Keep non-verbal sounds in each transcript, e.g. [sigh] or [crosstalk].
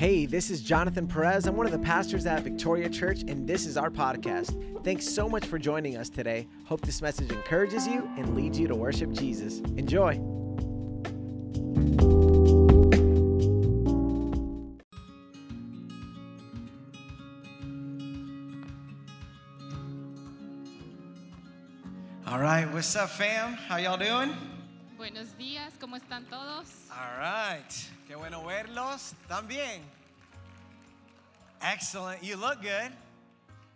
Hey, this is Jonathan Perez. I'm one of the pastors at Victoria Church, and this is our podcast. Thanks so much for joining us today. Hope this message encourages you and leads you to worship Jesus. Enjoy. All right, what's up, fam? How y'all doing? Buenos días, ¿cómo están todos? All right, qué bueno verlos. También. Excellent. You look good.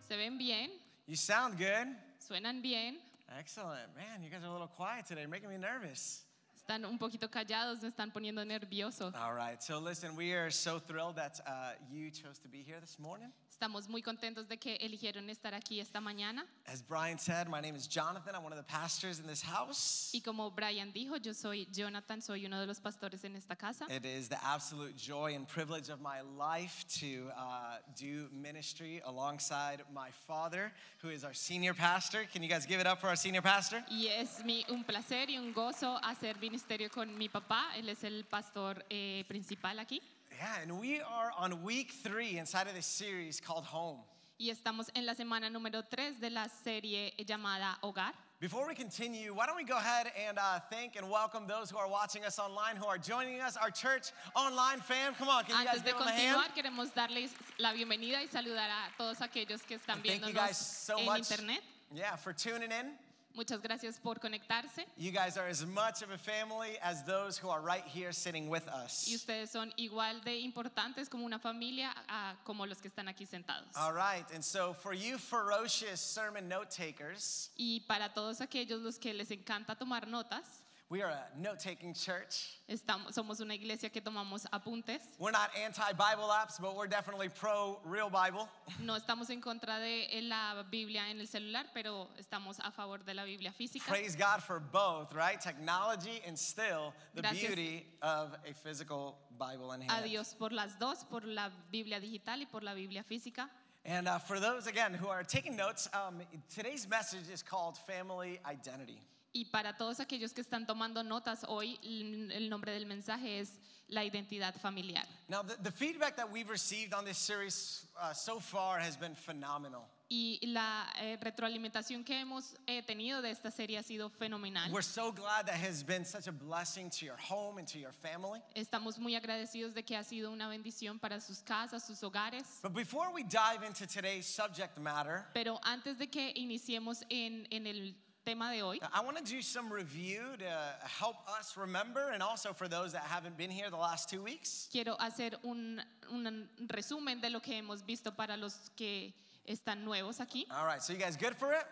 ¿Se ven bien? You sound good. ¿Suenan bien? Excellent. Man, you guys are a little quiet today, making me nervous. ¿Están un poquito callados? ¿Me están poniendo nerviosos? All right, so listen, we are so thrilled that uh, you chose to be here this morning. Estamos muy contentos de que eligieron estar aquí esta mañana. As Brian said, my name is Jonathan. I'm one of the pastors in this house. Y como Brian dijo, yo soy Jonathan, soy uno de los pastores en esta casa. It is the absolute joy and privilege of my life to uh, do ministry alongside my father, who is our senior pastor. Can you guys give it up for our senior pastor? Y es mi, un placer y un gozo hacer ministerio con mi papá. Él es el pastor eh, principal aquí. Yeah, and we are on week three inside of this series called Home. Y estamos en la semana número 3 de la serie llamada Hogar. Before we continue, why don't we go ahead and uh, thank and welcome those who are watching us online, who are joining us, our church online fam. Come on, can you guys de give them a hand? continuar, queremos darles la bienvenida y saludar a todos aquellos que están Thank you viéndonos guys so en much. internet. Yeah, for tuning in. Muchas gracias por conectarse. You guys are as much of a family as those who are right here sitting with us. Y ustedes son igual de importantes como una familia a- como los que están aquí sentados. All right, and so for you ferocious sermon note takers, Y para todos aquellos los que les encanta tomar notas, we are a note taking church. estamos, somos una iglesia que tomamos apuntes. We're not anti Bible apps, but we're definitely pro real Bible. No estamos en contra de la Biblia en el celular, pero estamos a favor de la Biblia física. Praise God for both, right? Technology and still the Gracias. beauty of a physical Bible in hand. A Dios por las dos, por la Biblia digital y por la Biblia física. And uh, for those, again, who are taking notes, um, today's message is called Family Identity. Y para todos aquellos que están tomando notas hoy, el nombre del mensaje es la identidad familiar. Now, the, the feedback that we've received on this series uh, so far has been phenomenal. Y la eh, retroalimentación que hemos eh, tenido de esta serie ha sido fenomenal. We're so glad that has been such a blessing to your home and to your family. Estamos muy agradecidos de que ha sido una bendición para sus casas, sus hogares. But before we dive into today's subject matter, Pero antes de que iniciemos en, en el tema de hoy, I want to do some review to help us remember and also for those that haven't been here the last two weeks. quiero hacer un, un resumen de lo que hemos visto para los que están nuevos aquí. All right, so you guys good for it?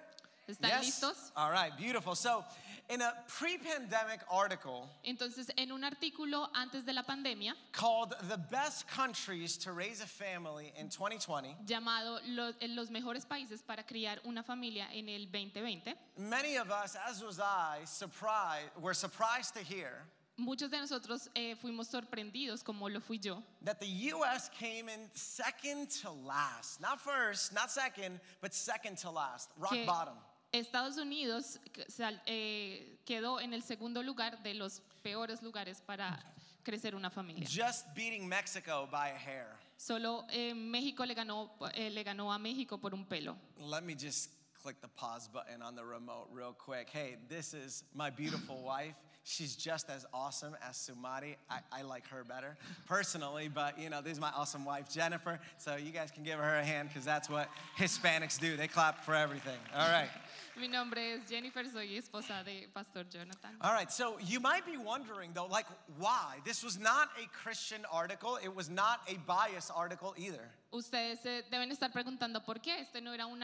¿Están listos? All right, beautiful. So, in a pre pandemic article Entonces, en un artículo antes de la pandemia, called The Best Countries to Raise a Family in 2020, llamado Lo- en Los mejores países para criar una familia en el 2020, many of us, as was I, surprised, were surprised to hear muchos de nosotros eh, fuimos sorprendidos, como lo fui yo, that the U.S. came in second to last. Not first, not second, but second to last, rock que bottom. Estados Unidos sal- eh, quedó en el segundo lugar de los peores lugares para crecer una familia. Just beating Mexico by a hair. Solo eh, México le ganó, eh, le ganó a México por un pelo. Let me just click the pause button on the remote real quick. Hey, this is my beautiful [laughs] wife. She's just as awesome as Sumari. I, I like her better personally, but you know, this is my awesome wife, Jennifer. So you guys can give her a hand because that's what Hispanics do. They clap for everything. All right. Mi nombre es Jennifer, soy esposa de Pastor Jonathan. All right. So you might be wondering though, like, why? This was not a Christian article, it was not a bias article either. Ustedes se deben estar preguntando por qué este no era un,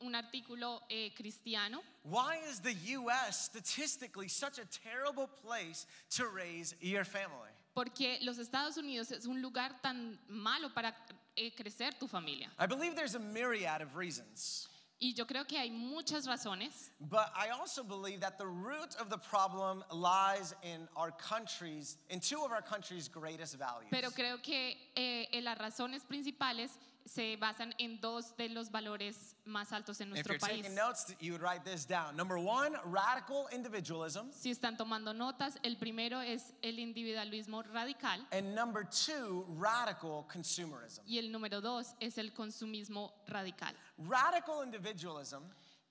un artículo eh, cristiano. Why is the U.S. statistically such a terrible place to raise your family? Porque los Estados Unidos es un lugar tan malo para eh, crecer tu familia. I believe there's a myriad of reasons, Y yo creo que hay muchas razones, but I also believe that the root of the problem lies in our countries, in two of our countries' greatest values. pero creo que eh, las razones principales se basan en dos de los valores más altos en If nuestro you're país. taking notes, you would write this down. Number one, radical individualism. Si están tomando notas, el primero es el individualismo radical And number two, radical consumerism. y el número dos es el consumismo radical. Radical individualism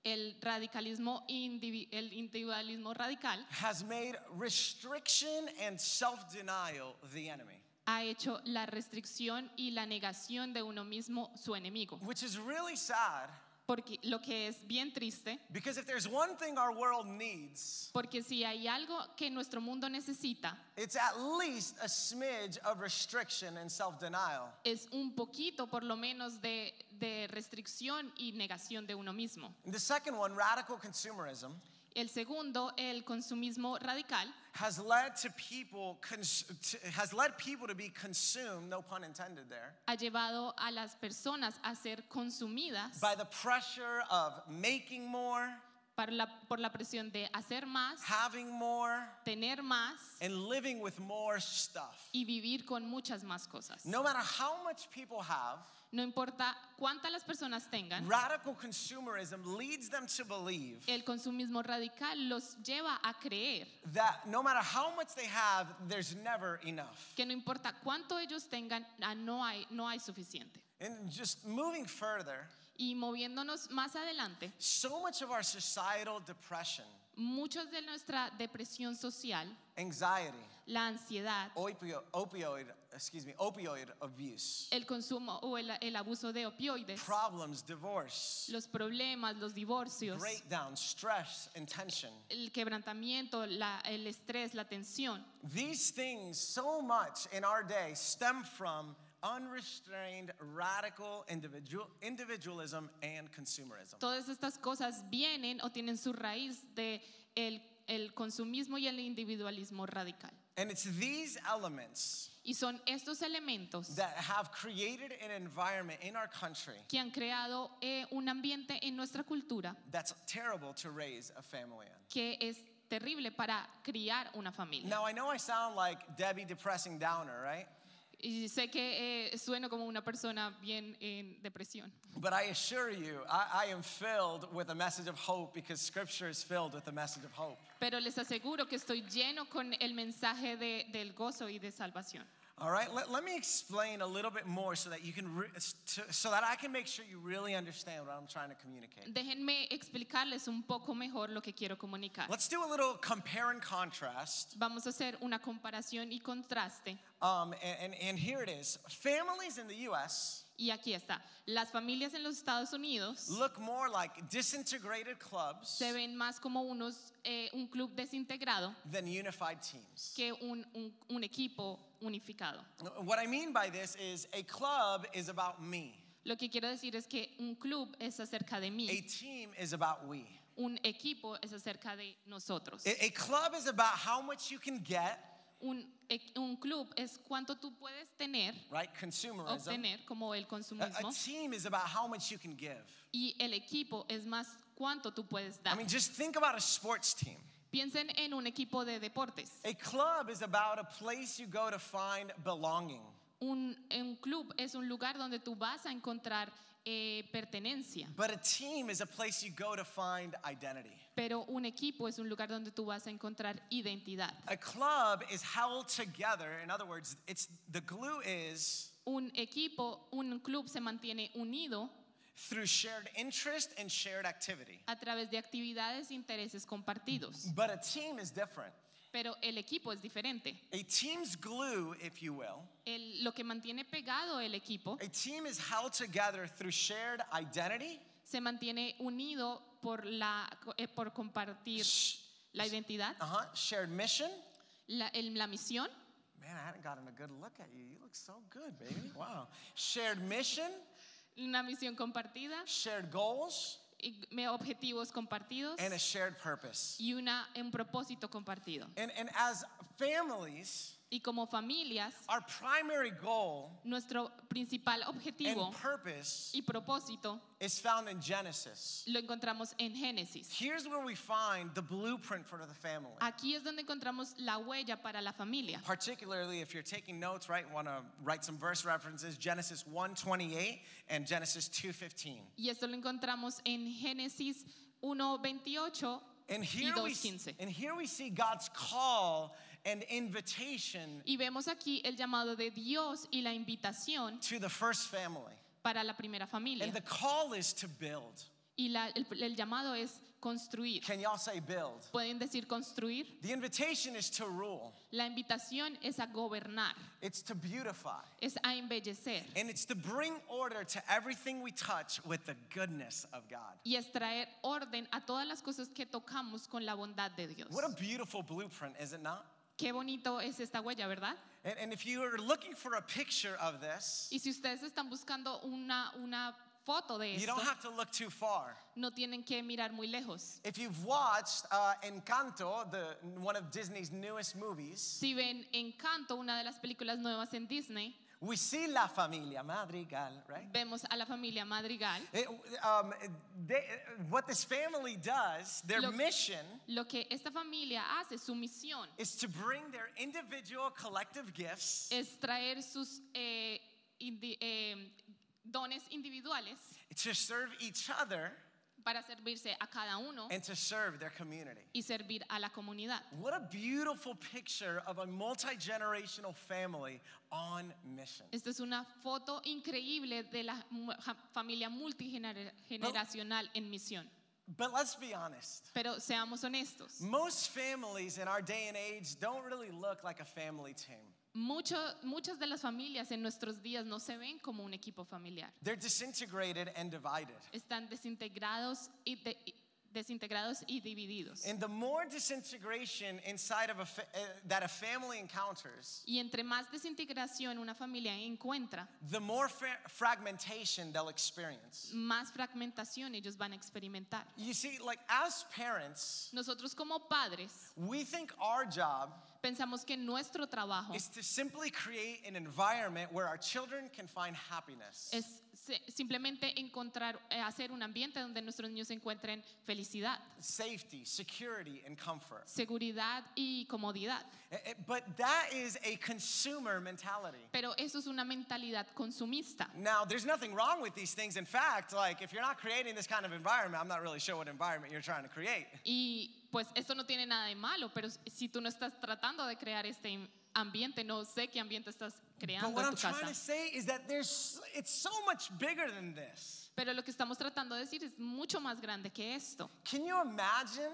El radicalismo, el individualismo radical has made restriction and self denial the enemy, ha hecho la restricción y la negación de uno mismo su enemigo. which is really sad Porque lo que es bien triste, because if there's one thing our world needs, porque si hay algo que nuestro mundo necesita, it's at least a smidge of restriction and self denial. es un poquito por lo menos de, de restricción y negación de uno mismo. The second one, radical consumerism, El segundo, el consumismo radical, has led to people cons- to, has led people to be consumed, no pun intended there, ha llevado a las personas a ser consumidas by the pressure of making more, por la, por la presión de hacer más, having more, tener más and living with more stuff. y vivir con muchas más cosas. No matter how much people have, No importa cuántas las personas tengan, radical consumerism leads them to believe el consumismo radical los lleva a creer that no matter how much they have, there's never enough. que no importa cuánto ellos tengan, ah, no hay, no hay suficiente. And just moving further, Y moviéndonos más adelante, so much of our societal depression, muchos de nuestra depresión social, anxiety, la ansiedad, opio- opioid, excuse me, opioid abuse, el consumo o el, el abuso de opioides, problems, divorce, los problemas, los divorcios, breakdown, stress, and tension. el quebrantamiento, la- el estrés, la tensión, These things, so much in our day, stem from unrestrained, radical individual, individualism and consumerism. todas estas cosas vienen o tienen su raíz de el, el consumismo y el individualismo radical. And it's these elements Y son estos elementos that have created an environment in our country que han creado eh, un ambiente en nuestra cultura that's terrible to raise a family in. que es terrible para criar una familia. Now, I know I sound like Debbie Depressing Downer, right? Y sé que eh, sueno como una persona bien en depresión, But I assure you, I, I am filled with a message of hope because Scripture is filled with a message of hope. pero les aseguro que estoy lleno con el mensaje de- del gozo y de salvación. All right, let, let me explain a little bit more so that you can, re- so that I can make sure you really understand what I'm trying to communicate. Déjenme explicarles un poco mejor lo que quiero comunicar. Let's do a little compare and contrast. Vamos a hacer una comparación y contraste. Um, and, and, and here it is families in the US Y aquí está. Las familias en los Estados Unidos look more like disintegrated clubs se ven más como unos, eh, un club desintegrado than unified teams. que un, un- un equipo unificado. What I mean by this is a club is about me, Lo que quiero decir es que un club es acerca de a mí, team is about we. un equipo es acerca de nosotros. A, a club is about how much you can get, Un, un club es cuánto tú puedes tener, right? Consumerism. obtener, como el A, a consumismo, team is about how much you can give. y el equipo es más cuánto tú puedes I dar. mean, just think about a sports team. Piensen en un equipo de deportes. A club is about a place you go to find belonging. Un, un club es un lugar donde tú vas a encontrar eh, pertenencia, But a team is a place you go to find identity. Pero un equipo es un lugar donde tú vas a encontrar identidad. A club is held together. In other words, it's the glue is Un equipo, un club se mantiene unido through shared interest and shared activity. a través de actividades e intereses compartidos, But a team is different. pero el equipo es diferente. A team's glue, if you will, El- lo que mantiene pegado el equipo a team is held together through shared identity, se mantiene unido por, la, eh, por compartir sh- la identidad, uh-huh, shared mission. la, el- la misión, Man, I hadn't gotten a good look at you. You look so good, baby. Wow. Shared mission, una misión compartida, shared goals, y objetivos compartidos and a shared purpose. y una, un propósito compartido. And, and as families, Y como familias, our primary goal nuestro principal objetivo and purpose y propósito is found in Genesis. lo encontramos en Génesis. Here's where we find the blueprint for the family. Aquí es donde encontramos la huella para la familia. Particularly if you're taking notes, right? Want to write some verse references, Genesis 1:28 and Genesis 2:15. Y esto lo encontramos en Génesis 1:28 And y here we 2:15. and here we see God's call and invitation Y vemos aquí el llamado de Dios y la invitación to the first family. para la primera familia. And the call is to build. Y la- el, el llamado es construir. Can y'all say build? ¿Pueden decir construir? The invitation is to rule. La invitación es a gobernar, It's to beautify. es a embellecer And it's to bring order to everything we touch with the goodness of God. y es traer orden a todas las cosas que tocamos con la bondad de Dios. What a beautiful blueprint, is it not? Qué bonito es esta huella, ¿verdad? And, and if you are looking for a picture of this, Y si ustedes están buscando una, una foto de you esto, don't have to look too far. no tienen que mirar muy lejos. If you've watched uh, Encanto, the, one of Disney's newest movies, Si ven Encanto, una de las películas nuevas en Disney, we see La Familia Madrigal, right? vemos a la familia Madrigal. It- um, they, what this family does, their Lo- mission Lo que esta familia hace, su misión, is to bring their individual collective gifts es traer sus eh, indi- eh, dones individuales to serve each other para servirse a cada uno and to serve their community. y servir a la comunidad. What a beautiful picture of a multi generational family on mission. Esta es una foto increíble de la familia multigeneracional en misión. But let's be honest. Pero seamos honestos, Most families in our day and age don't really look like a family team. Mucho- muchas de las familias en nuestros días no se ven como un equipo familiar. They're disintegrated and divided. Están desintegrados y, de- y- desintegrados y divididos. And the more disintegration inside of a fa- uh, that a family encounters, Y entre más desintegración una familia encuentra, the more fra- fragmentation they'll experience. más fragmentación ellos van a experimentar. You see, like as parents, Nosotros como padres we think our job pensamos que nuestro trabajo is to simply create an environment where our children can find happiness. es simplemente encontrar, eh, hacer un ambiente donde nuestros niños encuentren felicidad, safety, security, and comfort. seguridad y comodidad. Eh, eh, But that is a consumer mentality. Pero eso es una mentalidad consumista. Now, there's nothing wrong with these things. In fact, like if you're not creating this kind of environment, I'm not really sure what environment you're trying to create. Y pues esto no tiene nada de malo, pero si tú no estás tratando de crear este ambiente, no sé qué ambiente estás But creando what en I'm tu trying to casa. say is that there's it's so much bigger than this. Pero lo que estamos tratando de decir es mucho más grande que esto. Can you imagine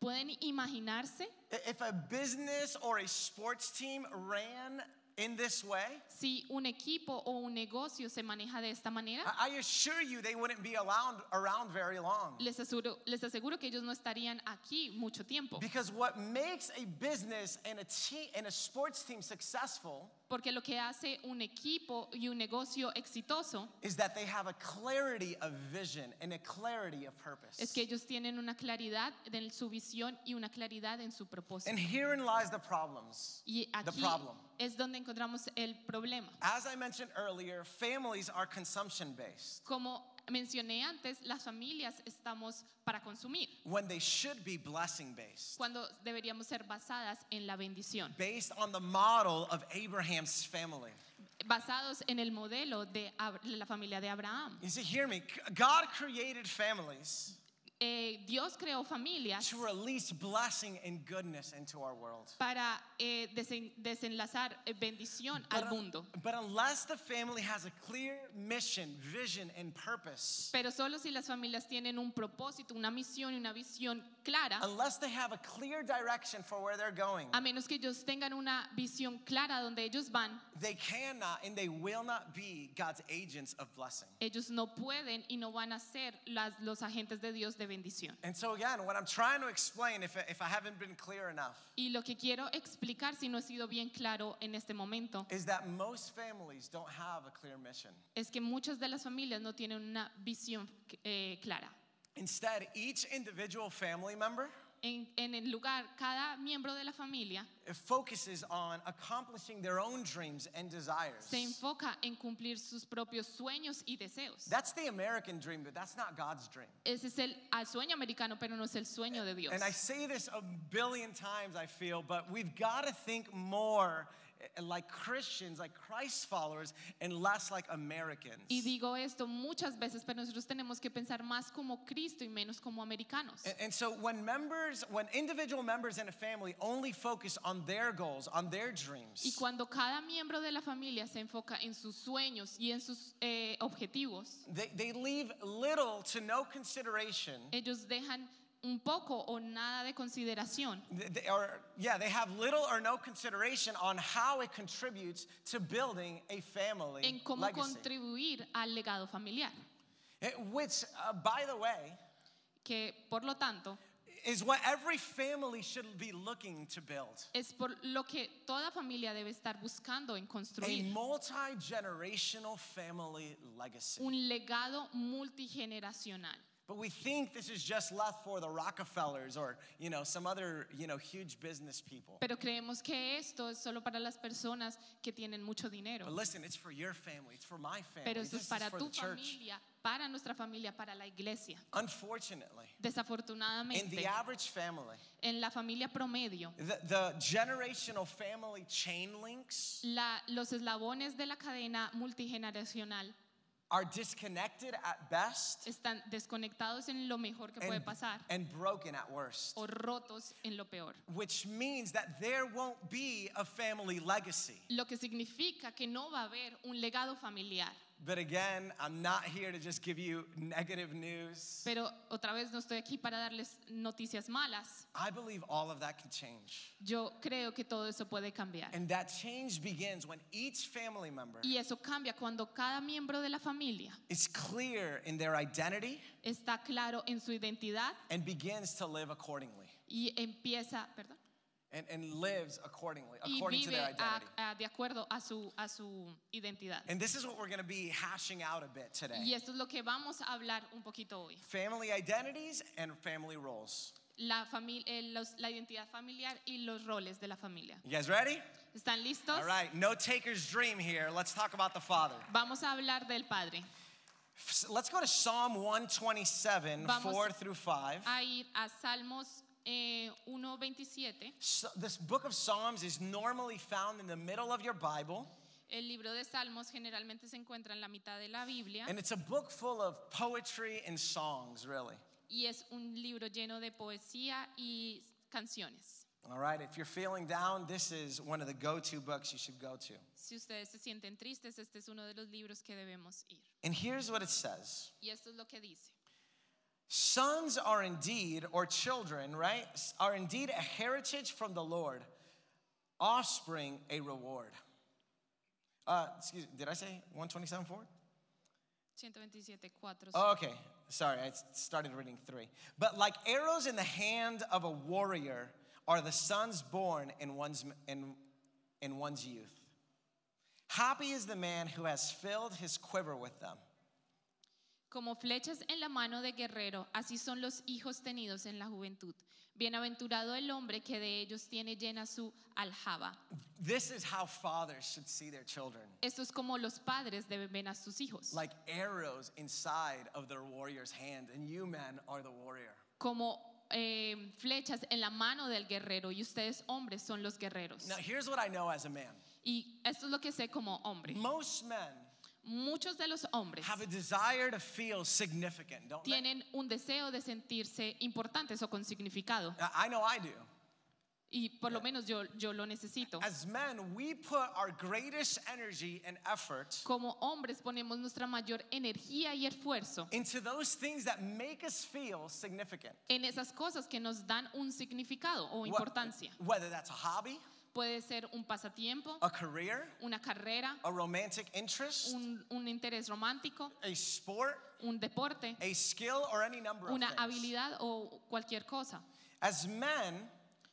¿Pueden imaginarse if a business or a sports team ran in this way? si un equipo o un negocio se maneja de esta manera? I I assure you they wouldn't be around around very long. Les aseguro, les aseguro que ellos no estarían aquí mucho tiempo. Because what makes a business and a team and a sports team successful Porque lo que hace un equipo y un negocio exitoso is that they have a clarity of vision and a clarity of purpose. es que ellos tienen una claridad en su visión y una claridad en su propósito. And herein lies the problems. Y The aquí problem. es donde encontramos el problema. As I mentioned earlier, families are consumption based Como mencioné antes, las familias estamos para consumir, when they should be blessing based, cuando deberíamos ser basadas en la bendición, based on the model of Abraham's family. basados en el modelo de la familia de Abraham. You see, hear me. God created families Eh, Dios creó familias to release blessing and goodness into our world. para eh, desen- desenlazar eh, bendición al But, mundo. but unless the family has a clear mission, vision, and purpose, Pero solo si las familias tienen un propósito, una misión y una visión clara, unless they have a clear direction for where they're going, a menos que ellos tengan una visión clara donde ellos van, they cannot and they will not be God's agents of blessing. ellos no pueden y no van a ser las- los agentes de Dios de bendición. And so, again, what I'm trying to explain, if, if I haven't been clear enough, Y lo que quiero explicar, si no he sido bien claro en este momento, is that most families don't have a clear mission. es que muchas de las familias no tienen una visión eh, clara. Instead, each individual family member en, en el lugar, cada miembro de la familia focuses on accomplishing their own dreams and desires. se enfoca en cumplir sus propios sueños y deseos. That's the American dream, but that's not God's dream. Ese es el al sueño americano, pero no es el sueño de Dios. And I say this a billion times, I feel, but we've got to think more like Christians, like Christ followers, and less like Americans. Y digo esto muchas veces, pero nosotros tenemos que pensar más como Cristo y menos como americanos. And, and so when members, when individual members in a family only focus on their goals, on their dreams. Y cuando cada miembro de la familia se enfoca en sus sueños y en sus eh, objetivos, they, they leave little to no consideration. ellos dejan un poco o nada de consideración They- are, yeah, they have little or no consideration on how it contributes to building a family en cómo legacy. contribuir al legado familiar, Eh, Which, uh, by the way, que por lo tanto is what every family should be looking to build. es por lo que toda familia debe estar buscando en A construir multi generational family legacy. un legado multigeneracional. But we think this is just left for the Rockefellers or, you know, some other, you know, huge business people. Pero creemos que esto es solo para las personas que tienen mucho dinero. But listen, it's for your family, it's for my family, Pero esto es para for tu the church. familia, para nuestra familia, para la iglesia. Unfortunately, Desafortunadamente, in the average family, en la familia promedio, the, the generational family chain links la- los eslabones de la cadena multigeneracional are disconnected at best están desconectados en lo mejor que puede and, pasar and broken at worst. o rotos en lo peor. Which means that there won't be a family legacy. Lo que significa que no va a haber un legado familiar. But again, I'm not here to just give you negative news. Pero otra vez no estoy aquí para darles noticias malas. I believe all of that can change. Yo creo que todo eso puede cambiar. And that change begins when each family member Y eso cambia cuando cada miembro de la familia is clear in their identity está claro en su identidad and begins to live accordingly. y empieza, perdón, And, and lives accordingly, y according to their a- identity. a- de acuerdo a su, a su identidad. And this is what we're going to be hashing out a bit today. Y esto es lo que vamos a hablar un poquito hoy. family identities and family roles. La, fami- eh, los- la identidad familiar y los roles de la familia. You guys ready? ¿Están listos? All right, no taker's dream here. Let's talk about the Father. Vamos a hablar del Padre. Let's go to Psalm 127, Vamos 4 through 5. A ir a Salmos eh, 1.27. So this book of Psalms is normally found in the middle of your Bible, El libro de Salmos generalmente se encuentra en la mitad de la Biblia and it's a book full of poetry and songs, really. y es un libro lleno de poesía y canciones. All right, if you're feeling down, this is one of the go to books you should go to. Si ustedes se sienten tristes, este es uno de los libros que debemos ir. And here's what it says Y esto es lo que dice. Sons are indeed, or children, right, are indeed a heritage from the Lord, offspring a reward. Uh, excuse me, did I say 127 4? 127, 4. Oh, okay. Sorry, I started reading three. But like arrows in the hand of a warrior are the sons born in one's, in, in one's youth. Happy is the man who has filled his quiver with them. Como flechas en la mano de guerrero, así son los hijos tenidos en la juventud. Bienaventurado el hombre que de ellos tiene llena su aljaba. This is how fathers should see their children. Esto es como los padres deben ver a sus hijos. Like arrows inside of their warrior's hand, and you men are the warrior. Como eh, flechas en la mano del guerrero y ustedes hombres son los guerreros. Now, here's what I know as a man Y esto es lo que sé como hombre. most men Muchos de los hombres have a desire to feel significant, don't they? tienen un deseo de sentirse importantes o con significado. I I know I do. Y por lo menos yo, yo lo necesito. As men, we put our greatest energy and effort Como hombres ponemos nuestra mayor energía y esfuerzo into those things that make us feel significant. en esas cosas que nos dan un significado o importancia. Whether that's a hobby, Puede ser un pasatiempo, a career, una carrera, a romantic interest, un, un interés romántico, a sport, un deporte, a skill, or any number of una things. habilidad o cualquier cosa. As men,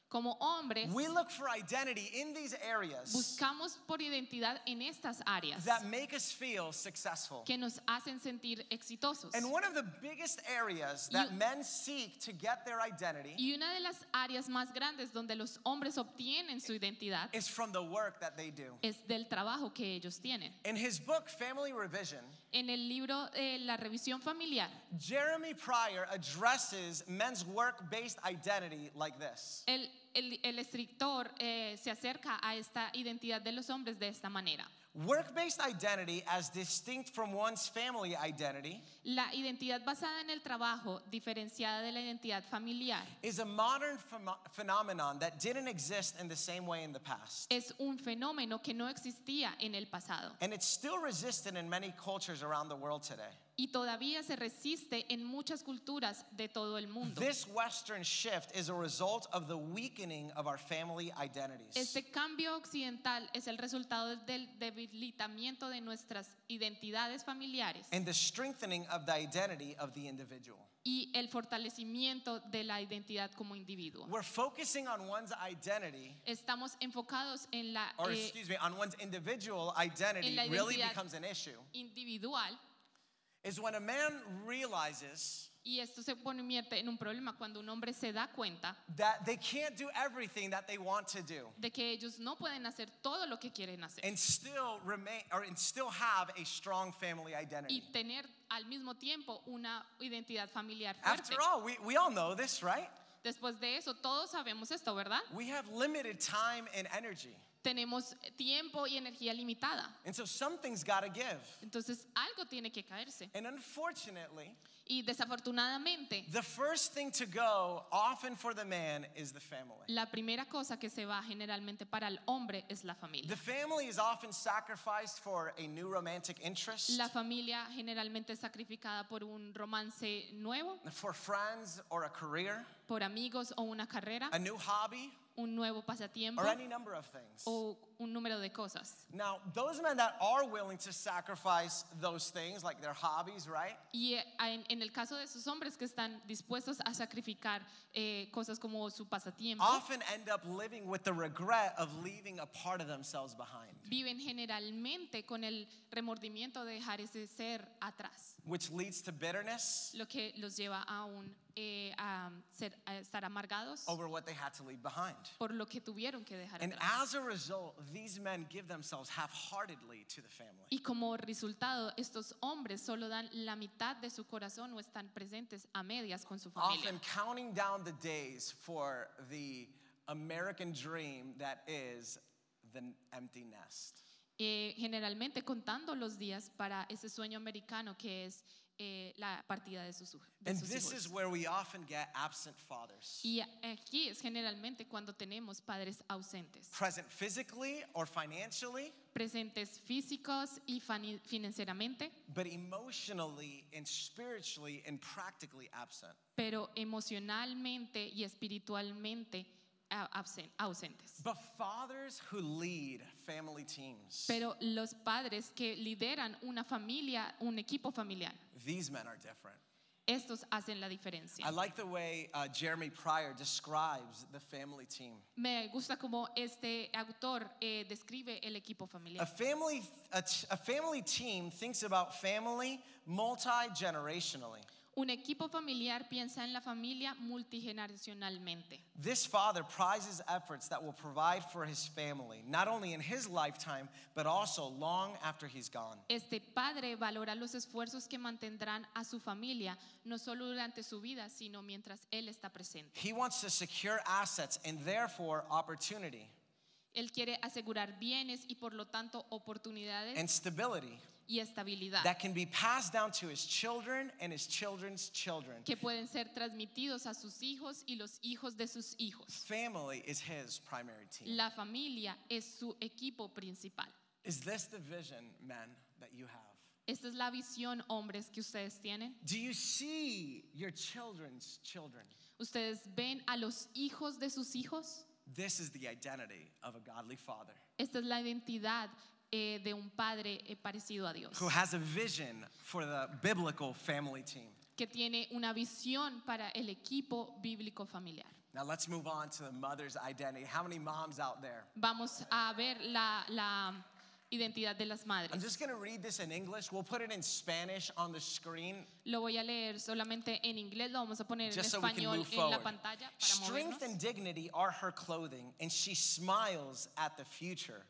Como hombres, we look for identity in these areas buscamos por identidad en estas áreas that make us feel successful. que nos hacen sentir exitosos. And one of the biggest areas that You- men seek to get their identity Y una de las áreas más grandes donde los hombres obtienen su identidad is from the work that they do. es del trabajo que ellos tienen. In his book, Family Revision, En el libro eh, La revisión familiar, Jeremy Pryor addresses men's work based identity like this el, el- el escritor eh, se acerca a esta identidad de los hombres de esta manera. Work based identity, as distinct from one's family identity, La identidad basada en el trabajo, diferenciada de la identidad familiar, is a modern phem- phenomenon that didn't exist in the same way in the past. es un fenómeno que no existía en el pasado And it's still resistant in many cultures around the world today. Y todavía se resiste en muchas culturas de todo el mundo. This Western shift is a result of the weakening of our family identities. Este cambio occidental es el resultado del debilitamiento de nuestras identidades familiares and the strengthening of the identity of the individual. y el fortalecimiento de la identidad como individuo. We're focusing on one's identity, Estamos enfocados en la or eh, excuse me, on one's individual identity en la really becomes an issue. individual Is when a man realizes y esto se convierte en un problema cuando un hombre se da cuenta that they can't do everything that they want to do de que ellos no pueden hacer todo lo que quieren hacer and still remain or and still have a strong family y identity. tener al mismo tiempo una identidad familiar fuerte. After all, we, we all know this, right? Después de eso, todos sabemos esto, ¿verdad? We have limited time and energy. Tenemos tiempo y energía limitada. And so something's got to give. Entonces algo tiene que caerse. And unfortunately, Y desafortunadamente, the first thing to go often for the man is the family. la primera cosa que se va generalmente para el hombre es la The familia. family is often sacrificed for a new romantic interest, La familia generalmente es sacrificada por un romance nuevo, for friends or a career, por amigos o una carrera, a new hobby, un nuevo pasatiempo or any number of things. o un número de cosas. Now, those men that are willing to sacrifice those things, like their hobbies, right? Y eh, en, en el caso de esos hombres que están dispuestos a sacrificar eh, cosas como su pasatiempo, Often end up living with the regret of leaving a part of themselves behind, viven generalmente con el remordimiento de dejar ese ser atrás, which leads to bitterness lo que los lleva a, un, eh, a, ser, a estar amargados over what they had to leave behind. por lo que tuvieron que dejar And atrás. as a result, these men give themselves half heartedly to the family. Y como resultado, estos hombres solo dan la mitad de su corazón o están presentes a medias con su familia. Often counting down the days for the American dream that is the empty nest. Eh, generalmente contando los días para ese sueño americano que es eh, la partida de sus, hij- de And sus this hijos. is where we often get absent fathers, Y aquí es generalmente cuando tenemos padres ausentes, present physically or financially, presentes físicos y fani- financieramente, but emotionally and spiritually and practically absent. pero emocionalmente y espiritualmente ausentes. But fathers who lead family teams, Pero los padres que lideran una familia, un equipo familiar, these men are different. estos hacen la diferencia. I like the way uh, Jeremy Pryor describes the family team. Me gusta como este autor eh, describe el equipo A familiar. family, a, a family team thinks about family multi generationally. Un equipo familiar piensa en la familia multigeneracionalmente. This father prizes efforts that will provide for his family, not only in his lifetime, but also long after he's gone. Este padre valora los esfuerzos que mantendrán a su familia, no solo durante su vida, sino mientras él está presente. He wants to secure assets and therefore opportunity Él quiere asegurar bienes y por lo tanto oportunidades and stability y estabilidad that can be passed down to his children and his children's children. que pueden ser transmitidos a sus hijos y los hijos de sus hijos. Family is his primary team. La familia es su equipo principal. Is this the vision, men, that you have? Esta es la visión, hombres, que ustedes tienen. Do you see your children's children? ¿Ustedes ven a los hijos de sus hijos? This is the identity of a godly father Esta es la identidad eh, de un padre eh, parecido a Dios, who has a vision for the biblical family team. que tiene una visión para el equipo bíblico familiar. Now let's move on to the mother's identity. How many moms out there? Vamos a ver la, la identidad de las I'm madres. just gonna read this in English. We'll put it in Spanish on the screen Lo voy a leer solamente en inglés, lo vamos a poner en just so we can español move en la pantalla para Strength movernos. and dignity are her clothing, and she smiles at the future.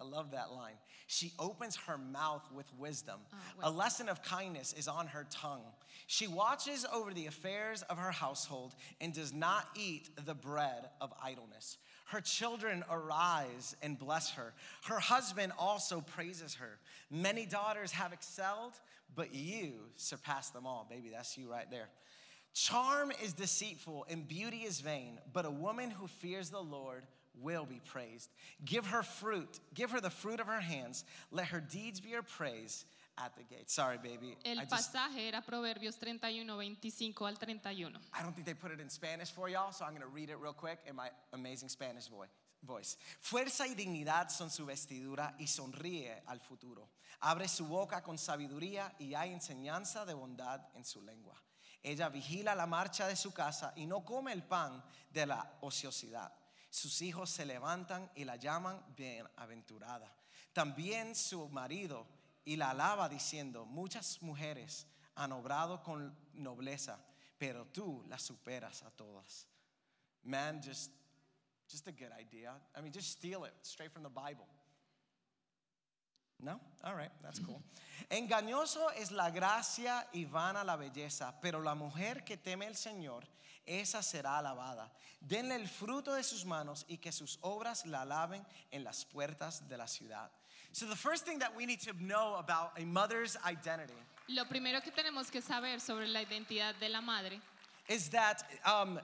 I love that line. She opens her mouth with wisdom. Oh, A lesson of kindness is on her tongue. She watches over the affairs of her household and does not eat the bread of idleness. Her children arise and bless her. Her husband also praises her. Many daughters have excelled, but you surpass them all. Baby, that's you right there. Charm is deceitful and beauty is vain, but a woman who fears the Lord will be praised. Give her fruit, give her the fruit of her hands. Let her deeds be her praise at the gate. Sorry, baby. El I, just, pasaje era Proverbios 31, 25 al 31. I don't think they put it in Spanish for y'all, so I'm going to read it real quick in my amazing Spanish voice. Voice. Fuerza y dignidad son su vestidura y sonríe al futuro. Abre su boca con sabiduría y hay enseñanza de bondad en su lengua. Ella vigila la marcha de su casa y no come el pan de la ociosidad. Sus hijos se levantan y la llaman bienaventurada. También su marido y la alaba diciendo, muchas mujeres han obrado con nobleza, pero tú las superas a todas. Man, just, just a good idea. I mean, just steal it straight from the Bible. No? All right, that's cool. [laughs] Engañoso es la gracia y vana la belleza, pero la mujer que teme al Señor, esa será alabada. Denle el fruto de sus manos y que sus obras la alaben en las puertas de la ciudad. So, the first thing that we need to know about a mother's identity Lo primero que tenemos que saber sobre la identidad de la madre is that um,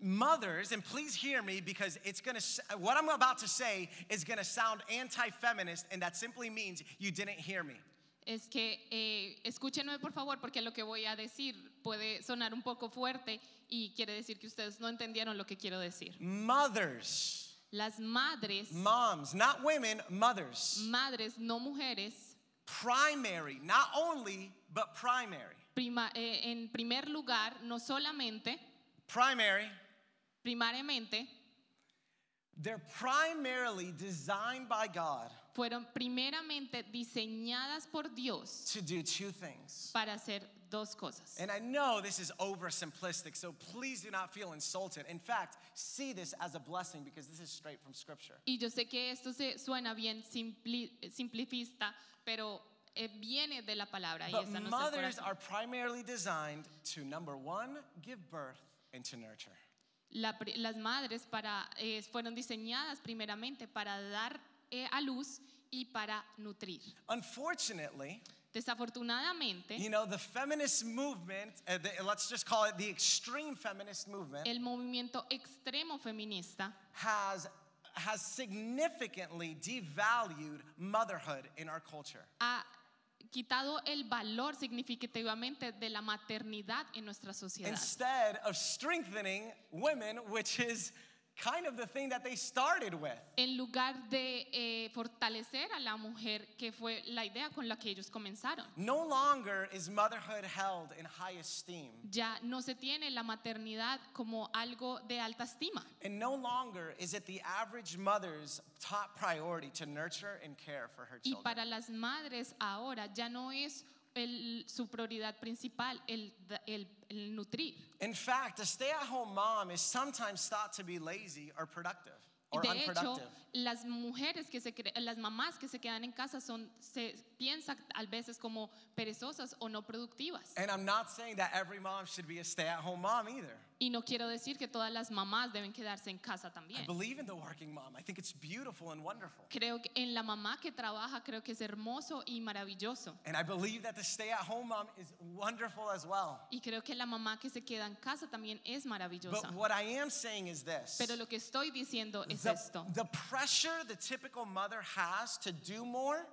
mothers, and please hear me because it's gonna, what I'm about to say is gonna sound anti feminist, and that simply means you didn't hear me. es que eh, escúchenme por favor porque lo que voy a decir puede sonar un poco fuerte y quiere decir que ustedes no entendieron lo que quiero decir. Mothers, Las madres, moms, not women, mothers, madres no mujeres, primary, not only, but primary. prima- eh, en primer lugar, no solamente, Primary, primariamente, they're primarily designed by God fueron primeramente diseñadas por Dios to do two things. para hacer dos cosas. And I know this is oversimplistic, so please do not feel insulted. In fact, see this as a blessing because this is straight from Scripture. Y yo sé que esto se suena bien simpli- simplifista, pero eh, viene de la palabra y But esa no mothers are primarily designed to number one, give birth and to nurture. La las madres para, eh, fueron diseñadas primeramente para dar eh, a luz y para nutrir. Unfortunately, Desafortunadamente, you know, the feminist movement, uh, the, let's just call it the extreme feminist movement, el movimiento extremo feminista has, has significantly devalued motherhood in our culture. ha quitado el valor significativamente de la maternidad en nuestra sociedad. Instead of strengthening women, which is kind of the thing that they started with. En lugar de eh, fortalecer a la mujer, que fue la idea con la que ellos comenzaron. No longer is motherhood held in high esteem, Ya no se tiene la maternidad como algo de alta estima. and no longer is it the average mother's top priority to nurture and care for her Y children. para las madres ahora ya no es el- su prioridad principal el, el- el nutrir. In fact, a stay at home mom is sometimes thought to be lazy or productive or De hecho, unproductive. las mujeres que se las mamás que se quedan en casa son se piensan a veces como perezosas o no productivas. And I'm not saying that every mom should be a stay at home mom either. Y no quiero decir que todas las mamás deben quedarse en casa I también. believe in the working mom. I think it's beautiful and wonderful. Creo que en la mamá que trabaja creo que es hermoso y maravilloso. And I believe that the stay at home mom is wonderful as well. Y creo que la mamá que se queda en casa también es maravillosa. But what I am saying is this. Pero lo que estoy diciendo es the, esto. the pressure the typical mother has to do more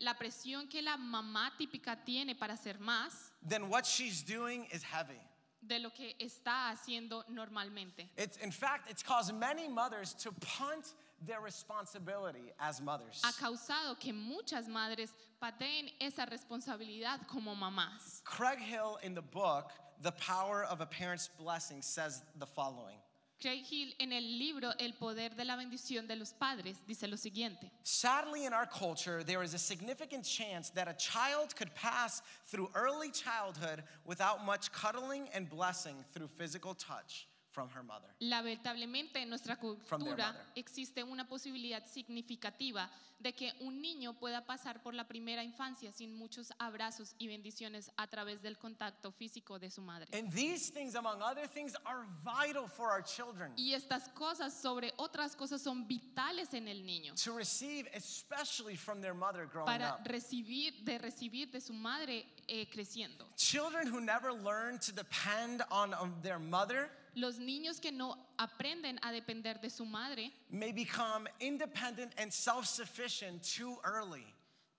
la presión que la mamá típica tiene para hacer más than what she's doing is heavy. De lo que está haciendo normalmente. It's, in fact, it's caused many mothers to punt their responsibility as mothers. Ha causado que muchas madres pateen esa responsabilidad como mamás. Craig Hill, in the book, The Power of a Parent's Blessing, says the following Craig Hill en el libro El poder de la bendición de los padres dice lo siguiente. Sadly, in our culture, there is a significant chance that a child could pass through early childhood without much cuddling and blessing through physical touch from her mother. Lamentablemente en nuestra cultura existe una posibilidad significativa de que un niño pueda pasar por la primera infancia sin muchos abrazos y bendiciones a través del contacto físico de su madre. And these things, among other things, are vital for our children Y estas cosas sobre otras cosas son vitales en el niño to receive, especially from their mother growing para up. recibir de recibir de su madre eh, creciendo. Children who never learn to depend on um, their mother Los niños que no aprenden a depender de su madre may become independent and self sufficient too early.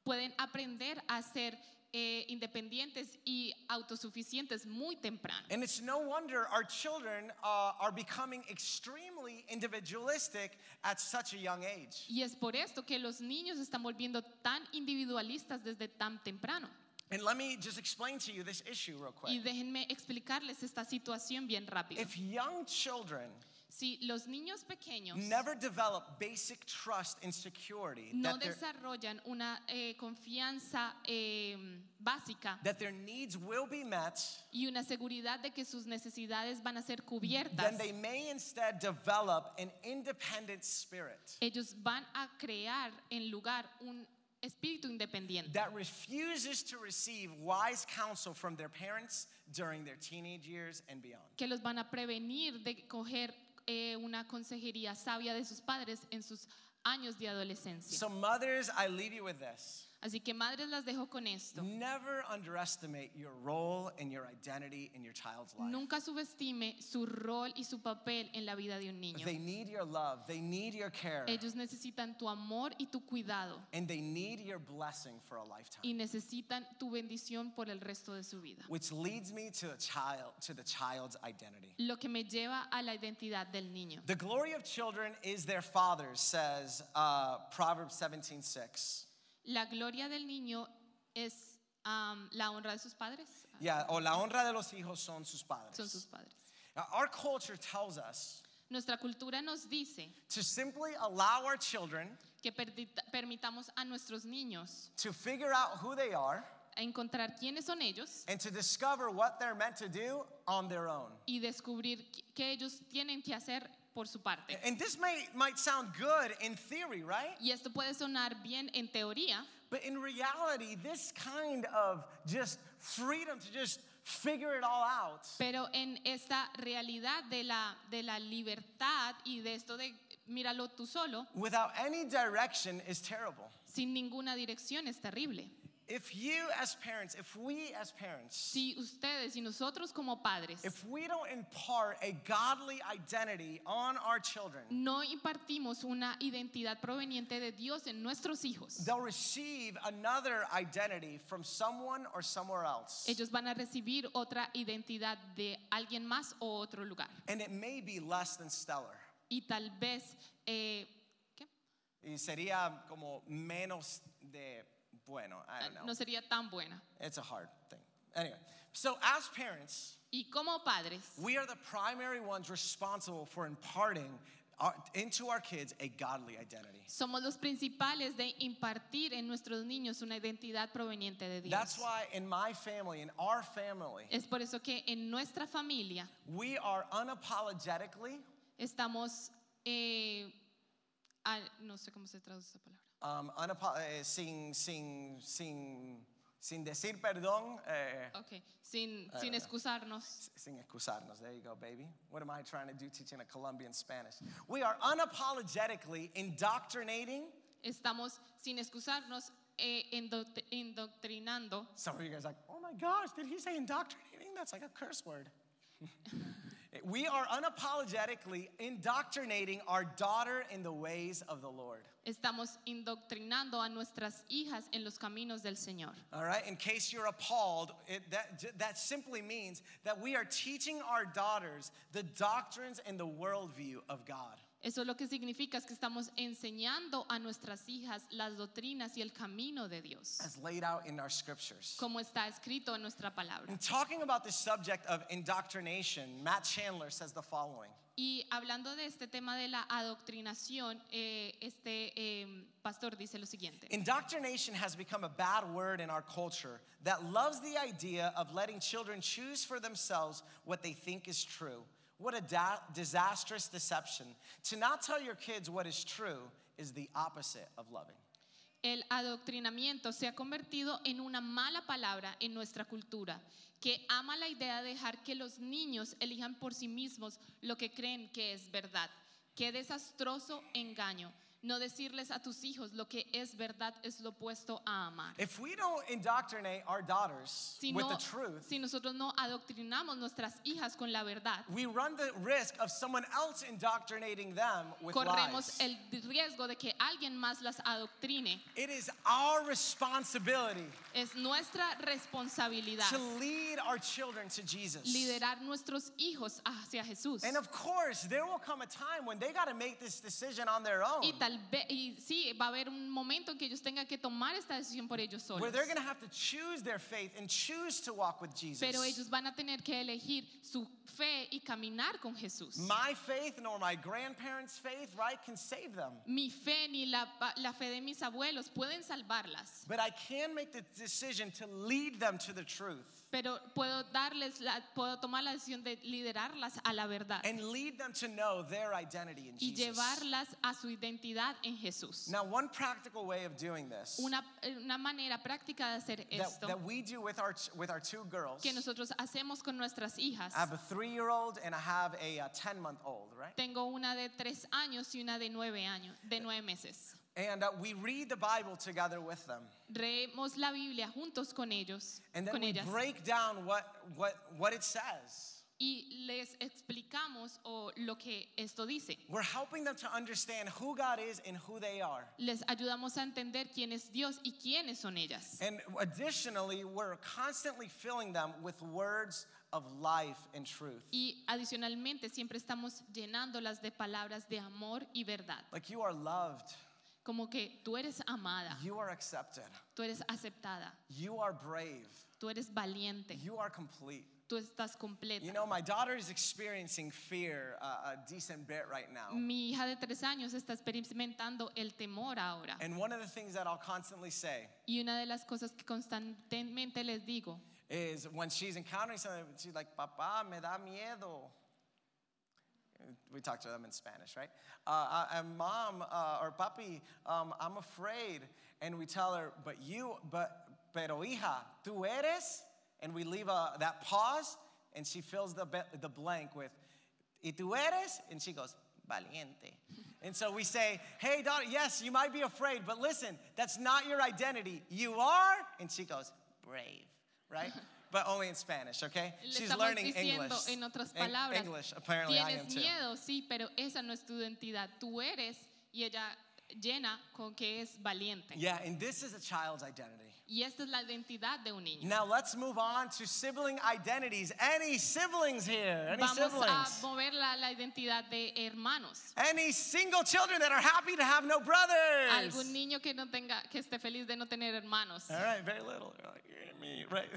pueden aprender a ser eh, independientes y autosuficientes muy temprano. And it's no wonder our children uh, are becoming extremely individualistic at such a young age. Y es por esto que los niños están volviendo tan individualistas desde tan temprano. And let me just explain to you this issue real Y quick. déjenme explicarles esta situación bien rápido. If young children Si los niños pequeños never develop basic trust and security no that, their, desarrollan una eh, confianza eh, básica that their needs will be met, y una seguridad de que sus necesidades van a ser then cubiertas, they may instead develop an independent spirit ellos van a crear en lugar un espíritu independiente that refuses to receive wise counsel from their parents during their teenage years and beyond. que los van a prevenir de coger eh, una consejería sabia de sus padres en sus años de adolescencia. So, mothers, I leave you with this. Así que madres las dejo con esto. Never underestimate your role and your identity in your child's life. Nunca subestime su rol y su papel en la vida de un niño. They need your love, they need your care, Ellos necesitan tu amor y tu cuidado and they need your blessing for a lifetime. y necesitan tu bendición por el resto de su vida. Which leads me to a child to the child's identity. Lo que me lleva a la identidad del niño. The glory of children is their fathers, says uh, Proverbs 17:6. La gloria del niño es am, la honra de sus padres. Yeah, o la honra de los hijos son sus padres. Son sus padres. Now, our culture tells us Nuestra cultura nos dice to simply allow our children que permitamos a nuestros niños to figure out who they are a encontrar quiénes son ellos and to discover what they're meant to do on their own. y descubrir qu- qué ellos tienen que hacer por su parte. And this may, might sound good in theory, right? Y esto puede sonar bien en teoría, But in reality, this kind of just freedom to just figure it all out pero en esta realidad de la, de la libertad y de esto de míralo tú solo, without any direction is terrible. sin ninguna dirección es terrible. If you, as parents, if we, as parents, Si ustedes y nosotros como padres if we don't impart a godly identity on our children, no impartimos una identidad proveniente de Dios en nuestros hijos, they'll receive another identity from someone or somewhere else. ellos van a recibir otra identidad de alguien más o otro lugar. And it may be less than stellar. Y tal vez, eh, ¿qué? Y sería como menos de bueno. I don't know. no sería tan buena. It's a hard thing. Anyway, so as parents, Y como padres, we are the primary ones responsible for imparting our, into our kids a godly identity. somos los principales de impartir en nuestros niños una identidad proveniente de Dios. That's why in my family, in our family, Es por eso que en nuestra familia we are unapologetically estamos, eh, a- no sé cómo se traduce esa palabra. Um, eh, sin, sin, sin, sin decir perdón, eh, Ok, sin, sin excusarnos. sin excusarnos. There you go, baby. What am I trying to do teaching a Colombian Spanish? We are unapologetically indoctrinating. Estamos sin excusarnos eh, indoctrinando. Some of you guys are like, oh my gosh, did he say indoctrinating? That's like a curse word. [laughs] we are unapologetically indoctrinating our daughter in the ways of the Lord. Estamos indoctrinando a nuestras hijas en los caminos del Señor. All right, in case you're appalled, it, that, that simply means that we are teaching our daughters the doctrines and the worldview of God. Eso lo que significa es que estamos enseñando a nuestras hijas las doctrinas y el camino de Dios, as laid out in our scriptures. como está escrito en nuestra palabra. In talking about the subject of indoctrination, Matt Chandler says the following. Y hablando de este tema de la adoctrinación, eh, este eh, pastor dice lo siguiente. Indoctrination has become a bad word in our culture that loves the idea of letting children choose for themselves what they think is true. What a disastrous deception. To not tell your kids what is true is the opposite of loving. El adoctrinamiento se ha convertido en una mala palabra en nuestra cultura, que ama la idea de dejar que los niños elijan por sí mismos lo que creen que es verdad. Qué desastroso engaño. No decirles a tus hijos lo que es verdad es lo opuesto a amar. If we don't indoctrinate our daughters Si, with no- the truth, si nosotros no adoctrinamos nuestras hijas con la verdad, we run the risk of someone else indoctrinating them with corremos lies. el riesgo de que alguien más las adoctrine. It is our responsibility Es nuestra responsabilidad to lead our children to Jesus. liderar nuestros hijos hacia Jesús. And of course, there will come a time when they got to make this decision on their own. Tal vez, y sí, va a haber un momento en que ellos tengan que tomar esta decisión por ellos solos. Where they're going to have to choose their faith and choose to walk with Jesus. Pero ellos van a tener que elegir su fe y caminar con Jesús. My faith nor my grandparents' faith, right, can save them. Mi fe ni la, pa- la fe de mis abuelos pueden salvarlas. But I can make the decision to lead them to the truth Pero puedo darles, la, puedo tomar la decisión de liderarlas a la verdad and lead them to know their identity in y Jesus. llevarlas a su identidad en Jesús. Now, one practical way of doing this Una, una manera práctica de hacer that, esto that we do with our, with our two girls, que nosotros hacemos con nuestras hijas. I have a three-year-old and I have a 10-month-old, right? Tengo una de tres años y una de nueve años, de nueve meses. And uh, we read the Bible together with them. Leemos la Biblia juntos con ellos, And then con we ellas, break down what, what, what it says. y les explicamos o lo que esto dice. We're helping them to understand who God is and who they are. Les ayudamos a entender quién es Dios y quiénes son ellas. And additionally, we're constantly filling them with words of life and truth. Y adicionalmente siempre estamos llenándolas de palabras de amor y verdad. Like you are loved, Como que tú eres amada, you are accepted, tú eres aceptada, you are brave, tú eres valiente, you are complete. tú estás completa. You know, my daughter is experiencing fear uh, a decent bit right now. Mi hija de tres años está experimentando el temor ahora. And one of the things that I'll constantly say Y una de las cosas que constantemente les digo is when she's encountering something, she's like, Papá, me da miedo. We talk to them in Spanish, right? Uh, and mom uh, or papi, um, I'm afraid. And we tell her, but you, but, pero hija, tú eres? And we leave uh, that pause, and she fills the, be- the blank with, y tú eres? And she goes, valiente. [laughs] And so we say, hey, daughter, yes, you might be afraid, but listen, that's not your identity. You are? And she goes, brave, right? [laughs] But only in Spanish, okay? Le She's estamos learning diciendo English. en otras En- English, apparently I am tienes too. miedo, sí, pero esa no es tu identidad. Tú eres y ella llena con que es valiente. Yeah, and this is a child's identity. Y esta es la identidad de un niño. Now let's move on to sibling identities. Any siblings here? Any Vamos a siblings? mover la, la identidad de hermanos. Any single children that are happy to have no brothers? Algún niño que no tenga, que esté feliz de no tener hermanos. All right, very little. You're like, me, right?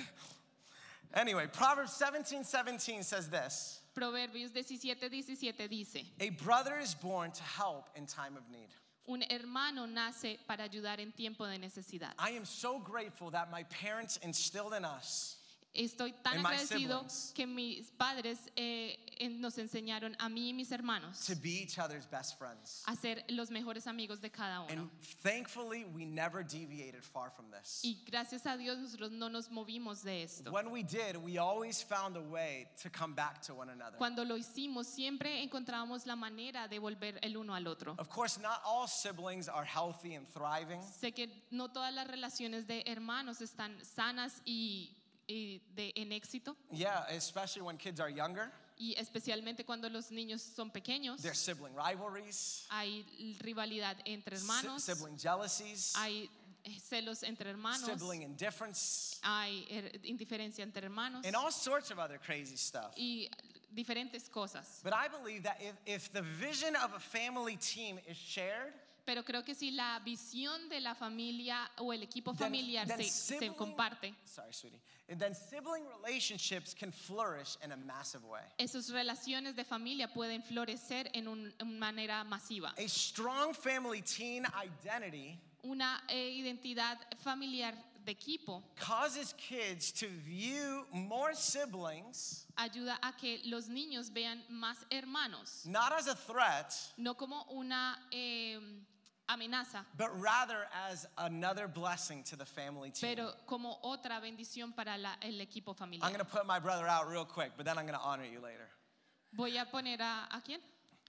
Anyway, Proverbs 17 17 says this Proverbios 17, 17 dice, A brother is born to help in time of need. un hermano nace para ayudar en tiempo de necesidad. I am so grateful that my parents instilled in us Estoy tan And agradecido que mis padres eh, nos enseñaron a mí y mis hermanos to be each other's best friends. a ser los mejores amigos de cada uno. And thankfully, we never deviated far from this. Y gracias a Dios nosotros no nos movimos de esto. When we did, we always found a way to come back to one another. Cuando lo hicimos siempre encontrábamos la manera de volver el uno al otro. Of course, not all siblings are healthy and thriving. Sé que no todas las relaciones de hermanos están sanas y, y de, en éxito, Yeah, especially when kids are younger. y especialmente cuando los niños son pequeños. There's sibling rivalries, Hay rivalidad entre si- hermanos, sibling jealousies, hay eh, celos entre hermanos, sibling indifference, hay er- indiferencia entre hermanos and all sorts of other crazy stuff. y diferentes cosas. But I believe that if, if the vision of a family team is shared, Pero creo que si la visión de la familia o el equipo then- familiar then se, se sibling- comparte, Sorry, sweetie. And then sibling relationships can flourish in a massive way. esas relaciones de familia pueden florecer en un- en una manera masiva. A strong family teen identity Una eh, identidad familiar de equipo causes kids to view more siblings ayuda a que los niños vean más hermanos, not as a threat, no como una eh, amenaza, but rather as another blessing to the family team. pero como otra bendición para la- el equipo I'm familiar. going to put my brother out real quick, but then I'm going to honor you later. Voy a poner a, ¿a quién?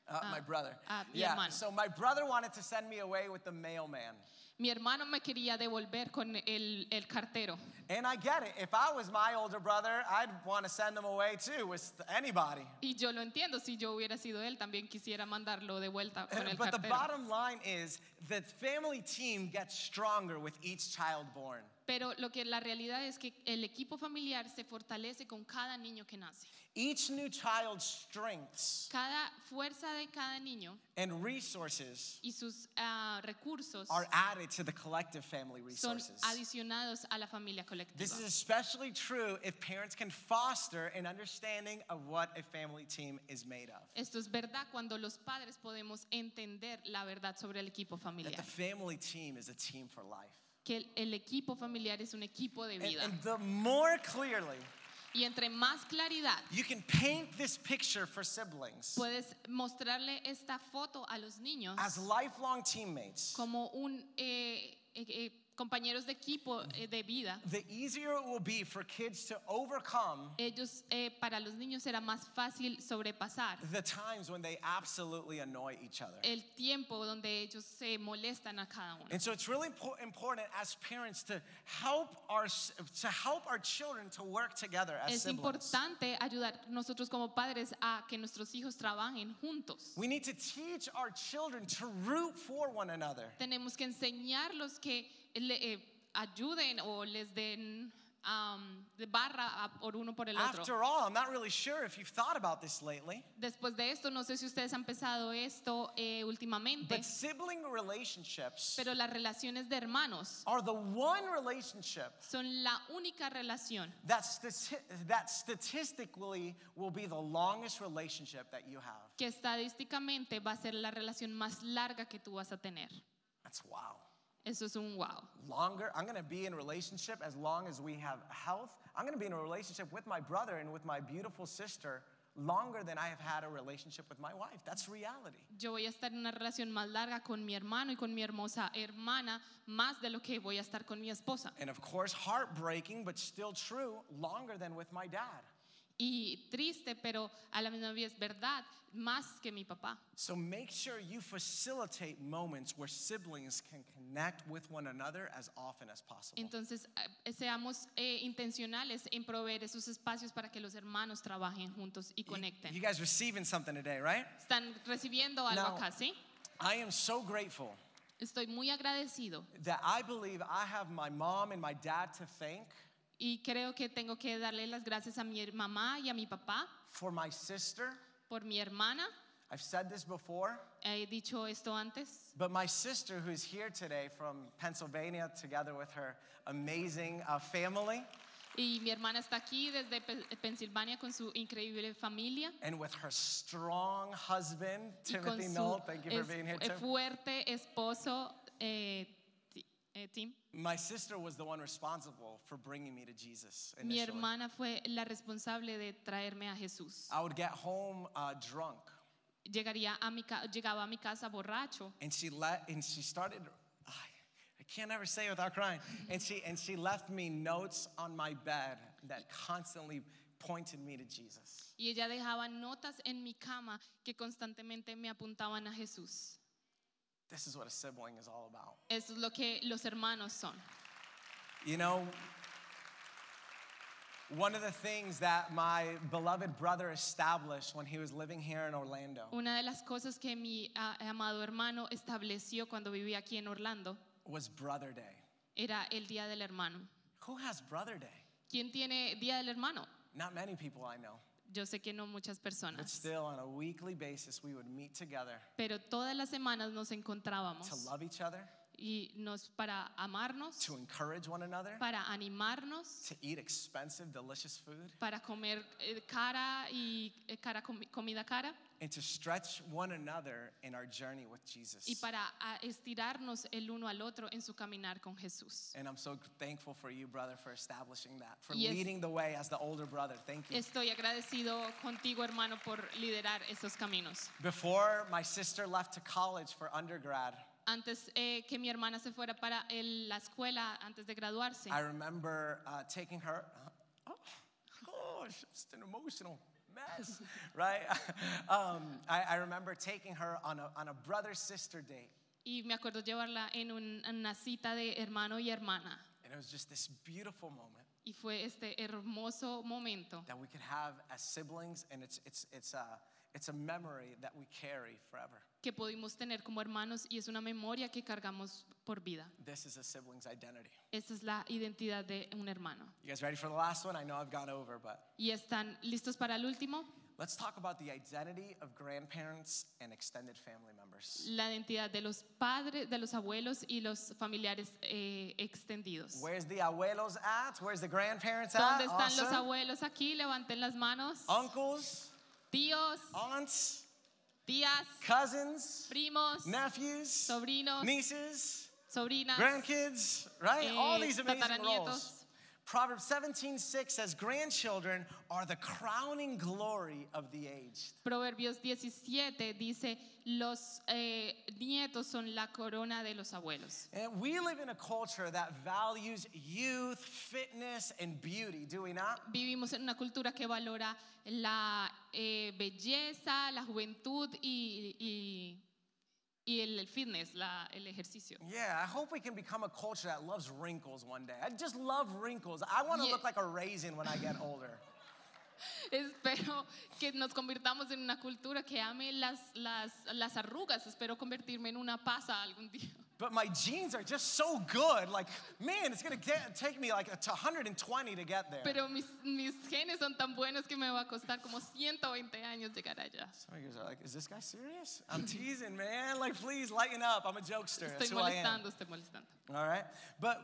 Uh, my brother. ah, mi yeah, hermano. so my brother wanted to send me away with the mailman. Mi hermano me quería devolver con el, el cartero. And I get it. If I was my older brother, I'd want to send him away too with anybody. Y yo lo entiendo, si yo hubiera sido él, también quisiera mandarlo de vuelta [laughs] con el But the cartero. bottom line is the family team gets stronger with each child born. Pero lo que la realidad es que el equipo familiar se fortalece con cada niño que nace. Each new child's strengths Cada fuerza de cada niño and resources y sus ah, recursos are added to the collective family son resources. adicionados a la familia colectiva. This is especially true if parents can foster an understanding of what a family team is made of. Esto es verdad cuando los padres podemos entender la verdad sobre el equipo That familiar. the family team is a team for life. Que el, el equipo familiar es un equipo de And, vida. and the more clearly Y entre más claridad you can paint this picture for siblings puedes mostrarle esta foto a los niños as lifelong teammates, como un eh, eh, eh, compañeros de equipo eh, de vida. the easier it will be for kids to overcome Ellos, eh, para los niños será más fácil sobrepasar the times when they absolutely annoy each other. el tiempo donde ellos se molestan a cada uno. And so it's really impo- important as parents to help our s- to help our children to work together as Es siblings. importante ayudar nosotros como padres a que nuestros hijos trabajen juntos. We need to teach our children to root for one another. Tenemos que enseñarlos que le, eh, ayuden o les den de barra a- por uno por el otro. After all, I'm not really sure if you've thought about this lately, Después de esto, no sé si ustedes han pensado esto eh, últimamente, but sibling relationships pero las relaciones de hermanos are the one relationship son la única relación that, stati- that statistically will be the longest relationship that you have. que estadísticamente va a ser la relación más larga que tú vas a tener. That's wow. Eso es un wow. Longer, I'm gonna be in a relationship as long as we have health. I'm gonna be in a relationship with my brother and with my beautiful sister longer than I have had a relationship with my wife. That's reality. Yo voy a estar en una relación más larga con mi hermano y con mi hermosa hermana, más de lo que voy a estar con mi esposa. And of course, heartbreaking, but still true, longer than with my dad. Y triste, pero a la misma vez verdad, más que mi papá. So make sure you facilitate moments where siblings can connect with one another as often as possible. Entonces, eh, seamos eh, intencionales en proveer esos espacios para que los hermanos trabajen juntos y You- conecten. You guys receiving something today, right? Están recibiendo algo Now- acá, ¿sí? I am so grateful Estoy muy agradecido that I believe I have my mom and my dad to thank y creo que tengo que darle las gracias a mi mamá y a mi papá for my sister. por mi hermana. I've said this before, He dicho esto antes. but my sister, who's here today from Pennsylvania, together with her amazing uh, family Y mi hermana está aquí desde Pe- Pensilvania con su increíble familia. and with her strong husband, Timothy Knoll. Thank you for being here, eh, Tim. fuerte esposo eh, eh, Tim. My sister was the one responsible for bringing me to Jesus. Mi hermana fue la responsable de traerme a Jesús. I would get home uh, drunk, Llegaría a mi llegaba a mi casa borracho and she let, and she started. I I can't ever say it without crying. And she and she left me notes on my bed that constantly pointed me to Jesus. y ella dejaba notas en mi cama que constantemente me apuntaban a Jesús. This is what a sibling is all about. Es lo que los hermanos son. You know, one of the things that my beloved brother established when he was living here in Orlando Una de las cosas que mi ah, amado hermano estableció cuando vivía aquí en Orlando was Brother Day. era el Día del Hermano. Who has Brother Day? ¿Quién tiene Día del Hermano? Not many people I know. Yo sé que no muchas but personas, still on a weekly basis we would meet together pero todas las semanas nos to encontrábamos love each other, y nos para amarnos, to encourage one another, para animarnos, to eat expensive, delicious food, para comer eh, cara y eh, cara comi- comida cara and to stretch one another in our journey with y Jesus. para ah, estirarnos el uno al otro en su caminar con Jesús. And I'm so thankful for you, brother, for establishing that, for Yes. leading the way as the older brother. Thank you. Estoy agradecido contigo, hermano, por liderar esos caminos. Before my sister left to college for undergrad, Antes eh, que mi hermana se fuera para el- la escuela, antes de graduarse, I remember uh, taking her. Oh, gosh, it's an emotional mess, [laughs] right? [laughs] um, I, I remember taking her on a, on a brother sister date. y me acuerdo llevarla en un- en una cita de hermano y hermana. And it was just this beautiful moment Y fue este hermoso momento that we could have as siblings, and it's, it's, it's, a, it's a memory that we carry forever. Que pudimos tener como hermanos y es una memoria que cargamos por vida. This is a sibling's identity. Esta es la identidad de un hermano. You guys ready for the last one? I know I've gone over, but ¿Y están listos para el último? let's talk about the identity of grandparents and extended family members. La identidad de los padres, de los abuelos y los familiares eh, extendidos. Where's the abuelos at? Where's the grandparents at? ¿Dónde están los Awesome. abuelos aquí? Levanten las manos. Uncles, Tíos, aunts, tías, cousins, primos, nephews, sobrinos, nieces, sobrinas, grandkids, right? eh, All these amazing roles. Proverbs 17:6 says grandchildren are the crowning glory of the aged. Proverbios 17 dice, los eh, nietos son la corona de los abuelos. And we live in a culture that values youth, fitness, and beauty, do we not? Vivimos en una cultura que valora la eh, belleza, la juventud y, y- y el, el fitness, la- el ejercicio. Yeah, I hope we can become a culture that loves wrinkles one day. I just love wrinkles. I want to look like a raisin when I get older. [laughs] Espero que nos convirtamos en una cultura que ame las, las, las arrugas. Espero convertirme en una pasa algún día. But my genes are just so good. Like, man, it's gonna get, take me like to 120 to get there. Pero mis, mis genes son tan buenos que me va a costar como 120 años llegar allá. Some of you guys are like, is this guy serious? I'm [laughs] teasing, man. Like, please lighten up. I'm a jokester. That's Estoy who I am. molestando, estoy molestando. All right? But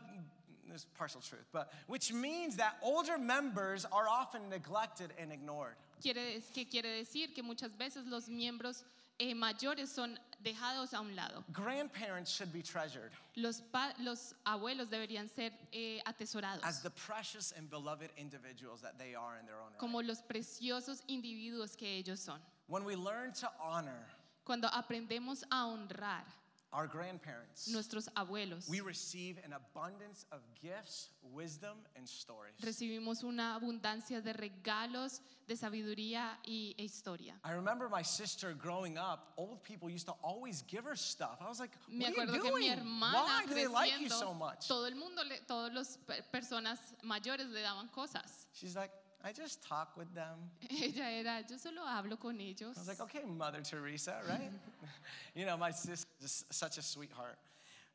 there's partial truth. But which means that older members are often neglected and ignored. Quiere, ¿Qué quiere decir? Que muchas veces los miembros eh, mayores son dejados a un lado. Grandparents should be treasured Los, pa- los abuelos deberían ser eh, atesorados as the precious and beloved individuals that they are in their own right. como los preciosos individuos que ellos son. When we learn to honor Cuando aprendemos a honrar our grandparents, nuestros abuelos, we receive an abundance of gifts, wisdom, and stories. recibimos una abundancia de regalos, de sabiduría y, e historia. I remember my sister growing up, old people used to always give her stuff. I was like, Me what are acuerdo you que mi doing? hermana Why do they like you so much? todo el mundo, le, todas las personas mayores le daban cosas. She's like, I just talk with them. [laughs] Ella era, yo solo hablo con ellos. I was like, okay, Mother Teresa, right? [laughs] you know, my sister is such a sweetheart.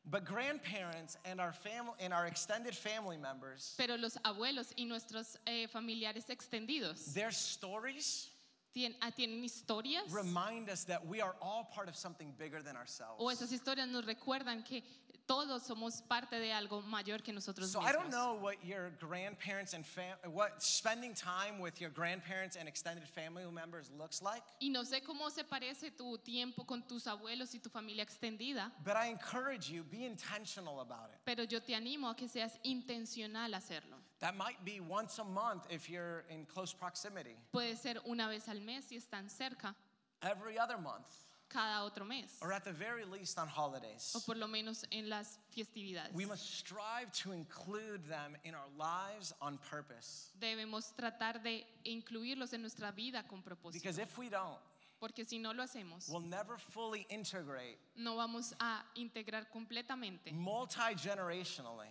But grandparents and our family and our extended family members, Pero los abuelos y nuestros eh, familiares extendidos their stories ah, tienen historias remind us that we are all part of something bigger than ourselves. o esas historias nos recuerdan que todos somos parte de algo mayor que nosotros So I don't mismos. know what your grandparents and fam- what spending time with your grandparents and extended family members looks like, Y no sé cómo se parece tu tiempo con tus abuelos y tu familia extendida, but I encourage you be intentional about it. pero yo te animo a que seas intencional a hacerlo. That might be once a month if you're in close proximity. Puede ser una vez al mes si están cerca, Every other month, cada otro mes, or at the very least on holidays. o por lo menos en las festividades. We must strive to include them in our lives on purpose. Debemos tratar de incluirlos en nuestra vida con propósito, Because if we don't, porque si no lo hacemos, we'll never fully integrate no vamos a integrar completamente multi generationally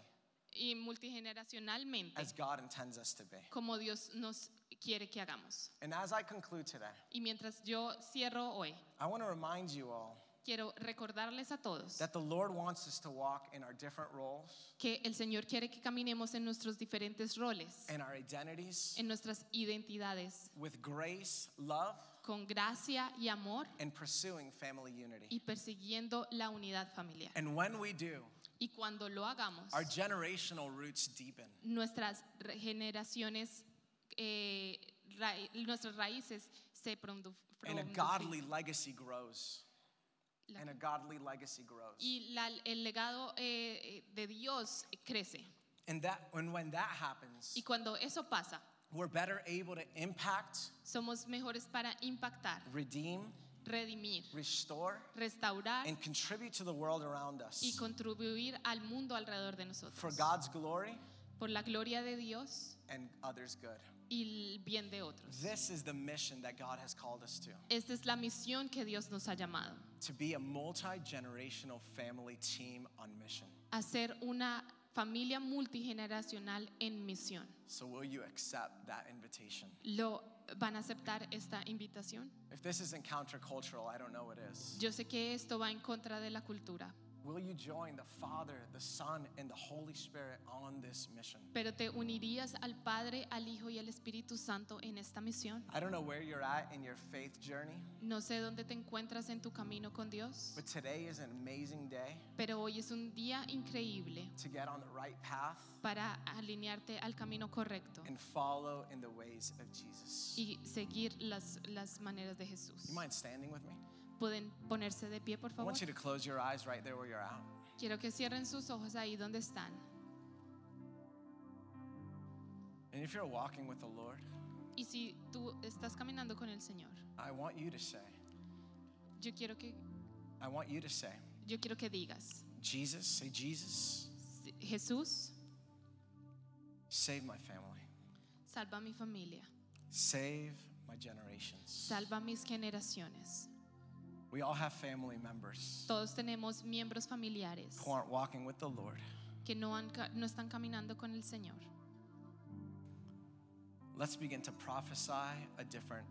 y multigeneracionalmente as God intends us to be. como Dios nos quiere que hagamos. And as I conclude today, Y mientras yo cierro hoy, I want to remind you all quiero recordarles a todos that the Lord wants us to walk in our different roles que el Señor quiere que caminemos en nuestros diferentes roles, and our identities en nuestras identidades, with grace, love, con gracia y amor and pursuing family unity. y persiguiendo la unidad familiar. And when we do, Y cuando lo hagamos, our generational roots deepen. nuestras generaciones, eh, ra- nuestras raíces se And a godly legacy grows. La- And a godly legacy grows. y la- el legado eh, de Dios crece. And that when when that happens, Y cuando eso pasa, we're better able to impact, somos mejores para impactar, redeem, redimir, restore, restaurar and contribute to the world around y us contribuir al mundo alrededor de for nosotros. God's glory Por la gloria de Dios and others' good. y el bien de otros. This is the mission that God has called us to. Esta es la misión que Dios nos ha llamado. To be a multi-generational family team on mission. Hacer una familia multigeneracional en misión. So will you accept that invitation? ¿Lo van a aceptar esta invitación? If this isn't countercultural, I don't know what is. Yo sé que esto va en contra de la cultura, Will you join the Father, the Son, and the Holy Spirit on this mission? pero te unirías al Padre, al Hijo y al Espíritu Santo en esta misión. I don't know where you're at in your faith journey, No sé dónde te encuentras en tu camino con Dios, but today is an amazing day pero hoy es un día increíble to get on the right path para alinearte al camino correcto and follow in the ways of Jesus. y seguir las, las maneras de Jesús. You mind standing with me? Pueden ponerse de pie, por I favor. want you to close your eyes right there where you're at. Quiero que cierren sus ojos ahí donde están. And if you're walking with the Lord, Y si tú estás caminando con el Señor, I want you to say, yo quiero que, I want you to say, yo quiero que digas, Jesus, say, Jesus, Jesús, save my family, salva a mi familia, save my generations. salva a mis generaciones. We all have family members Todos tenemos miembros familiares who aren't walking with the Lord. que no, han ca- no están caminando con el Señor. Let's begin to prophesy a different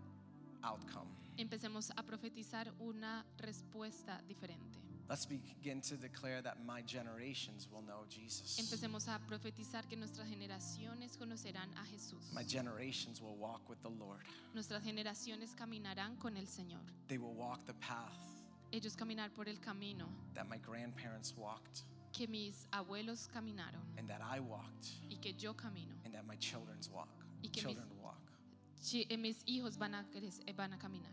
outcome. Empecemos a profetizar una respuesta diferente. Let's begin to declare that my generations will know Jesus. Empecemos a profetizar que nuestras generaciones conocerán a Jesús. My generations will walk with the Lord. Nuestras generaciones caminarán con el Señor. They will walk the path Ellos caminar por el camino that my grandparents walked que mis abuelos caminaron and that I walked y que yo camino. and that my children's walk. Y que mis- walk. Eh, Mis hijos van a, van a caminar.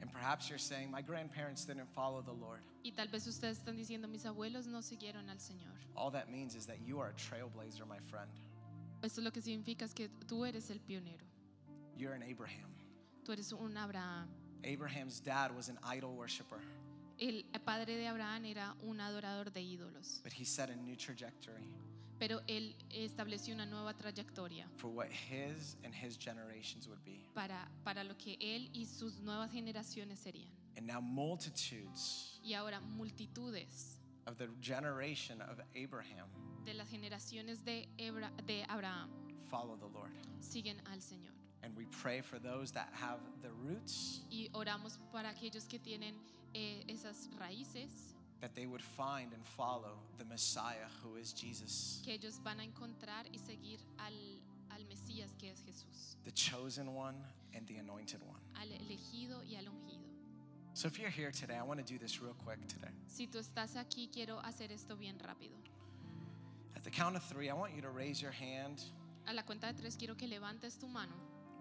And perhaps you're saying, my grandparents didn't follow the Lord. Y tal vez ustedes están diciendo, mis abuelos no siguieron al Señor. All that means is that you are a trailblazer, my friend. Esto lo que significa es que tú eres el pionero. You're an Abraham. Tú eres un Abraham. Abraham's dad was an idol worshiper, El padre de Abraham era un adorador de ídolos, but he set a new trajectory pero él estableció una nueva trayectoria for what his and his generations would be. para, para lo que él y sus nuevas generaciones serían. And now multitudes Y ahora multitudes of the generation of Abraham de las generaciones de, Ebra- de Abraham follow the Lord. siguen al Señor. And we pray for those that have the roots Y oramos para aquellos que tienen eh, esas raíces, that they would find and follow the Messiah who is Jesus, que ellos van a encontrar y seguir al, al Mesías que es Jesús, the chosen one and the anointed one. al elegido y al ungido. So if you're here today, I want to do this real quick today. Si tú estás aquí, quiero hacer esto bien rápido. At the count of three, I want you to raise your hand, A la cuenta de tres quiero que levantes tu mano,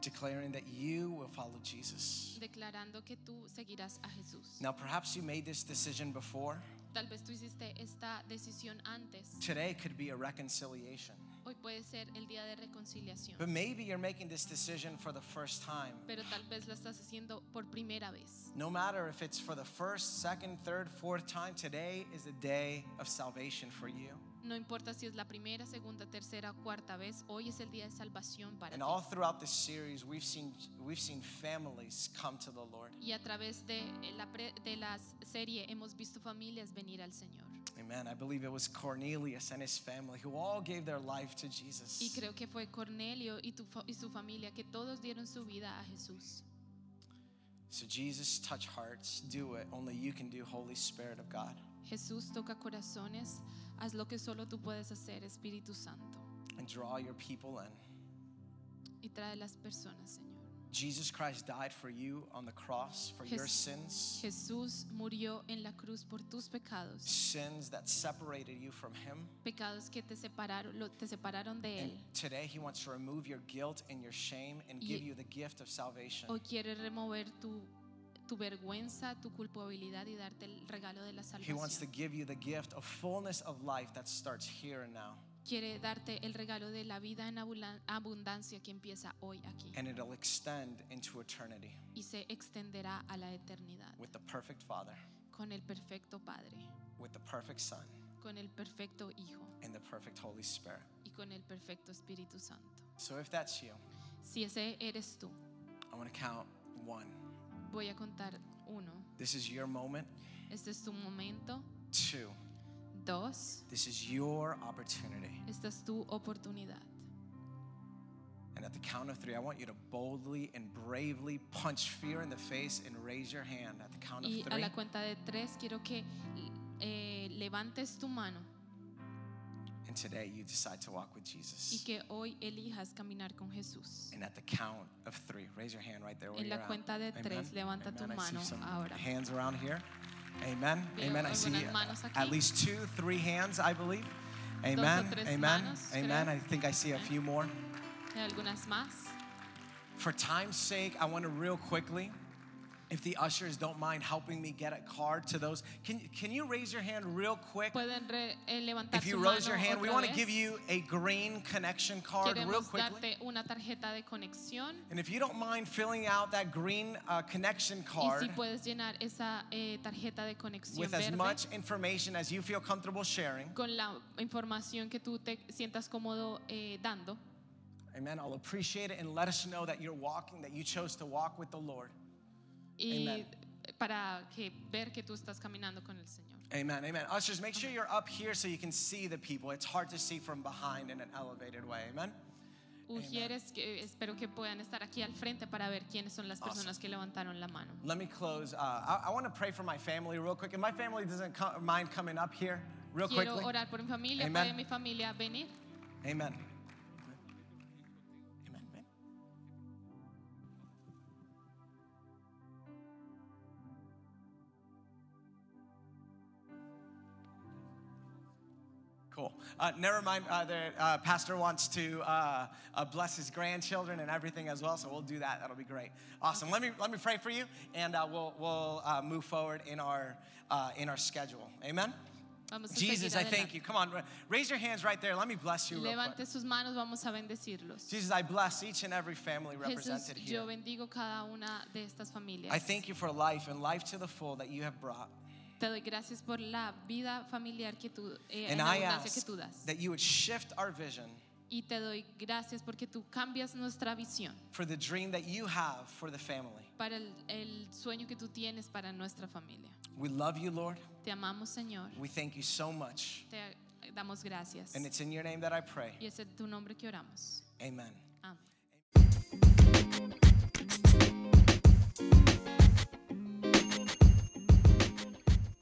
declaring that you will follow Jesus. declarando que tú seguirás a Jesús. Now, perhaps you made this decision before. Tal vez tú hiciste esta decisión antes. Today could be a reconciliation. Hoy puede ser el día de reconciliación. But maybe you're making this decision for the first time. Pero tal vez la estás haciendo por primera vez. No matter if it's for the first, second, third, fourth time, today is a day of salvation for you. No importa si es la primera, segunda, tercera cuarta vez, hoy es el día de salvación para And ti. all throughout this series, we've seen we've seen families come to the Lord. Y a través de la, pre- de la serie hemos visto familias venir al Señor. Amen. I believe it was Cornelius and his family who all gave their life to Jesus. Y creo que fue Cornelio y, tu fa- y su familia que todos dieron su vida a Jesús. So, Jesus, touch hearts. Do it. Only you can do, Holy Spirit of God. Jesús toca corazones, haz lo que solo tú puedes hacer, Espíritu Santo, And draw your people in. y trae las personas, Señor. Jesus Christ died for you on the cross for your sins, Jesús murió en la cruz por tus pecados, sins that separated you from Him. pecados que te separaron, te separaron de And Él. today, He wants to remove your guilt and your shame and give you the gift of salvation. Hoy quiere remover tu, tu vergüenza, tu culpabilidad y darte el regalo de la He wants to salvación. give you the gift of fullness of life that starts here and now. Quiere darte el regalo de la vida en abula- abundancia que empieza hoy aquí And it'll extend into eternity y se extenderá a la eternidad with the perfect Father, con el perfecto Padre, with the perfect Son, con el perfecto Hijo and the perfect Holy Spirit. y con el perfecto Espíritu Santo. So if that's you, Si ese eres tú, I want to count one. Voy a contar uno. This is your moment. Este es tu momento. Two, Dos, this is your opportunity. esta es tu oportunidad. And at the count of three, I want you to boldly and bravely punch fear in the face and raise your hand. At the count of Y a three, la cuenta de tres quiero que eh, levantes tu mano and today you decide to walk with y Jesus. que hoy elijas caminar con Jesús. And at the count of three, raise your hand right there. Where En la you're at. cuenta de tres, levanta tu I see mano ahora. hands around here. Amen. Veo Amen. I see at least two, three hands, I believe. Amen. Amen. manos, Amen. creo. I think I see a few more. Algunas más? For time's sake, I want to real quickly, if the ushers don't mind helping me get a card to those, can, can you raise your hand real quick? Re- eh, If you raise your hand, we want to give you a green connection card real quickly. darte una tarjeta de conexión. And if you don't mind filling out that green uh, connection card si esa eh, tarjeta de conexión with as verde much information as you feel comfortable sharing, con la información que tú te sientas cómodo eh, dando. amen, I'll appreciate it and let us know that you're walking, that you chose to walk with the Lord. Y Amen. para que ver que tú estás caminando con el Señor. Amen, amen. Ushers, make sure you're up here so you can see the people. It's hard to see from behind in an elevated way, amen? Ujieres que espero que puedan estar aquí al frente para ver quiénes son las personas que levantaron la mano. Let me close. Uh, I, I want to pray for my family real quick. And my family doesn't co- mind coming up here real Quiero quickly. orar por mi familia, Amen. puede mi familia venir. Amen. Cool. Uh, never mind. Uh, the uh, pastor wants to uh, uh, bless his grandchildren and everything as well, so we'll do that. That'll be great. Awesome. Let me let me pray for you, and uh, we'll we'll uh, move forward in our uh, in our schedule. Amen. Jesus, I thank you. Come on, raise your hands right there. Let me bless you. Levante sus manos, vamos a bendecirlos. Jesus, I bless each and every family represented here. yo bendigo cada una de estas familias. I thank you for life and life to the full that you have brought. Te doy gracias por la vida familiar que tú, eh, And en I abundancia que ask tú das. that you would shift our vision Y te doy gracias porque tú cambias nuestra visión for the dream that you have for the family. para el, el sueño que tú tienes para nuestra familia. We love you, Lord. Te amamos, Señor. We thank you so much. Te damos gracias. And it's in your name that I pray. Y es en tu nombre que oramos. Amen. Amén.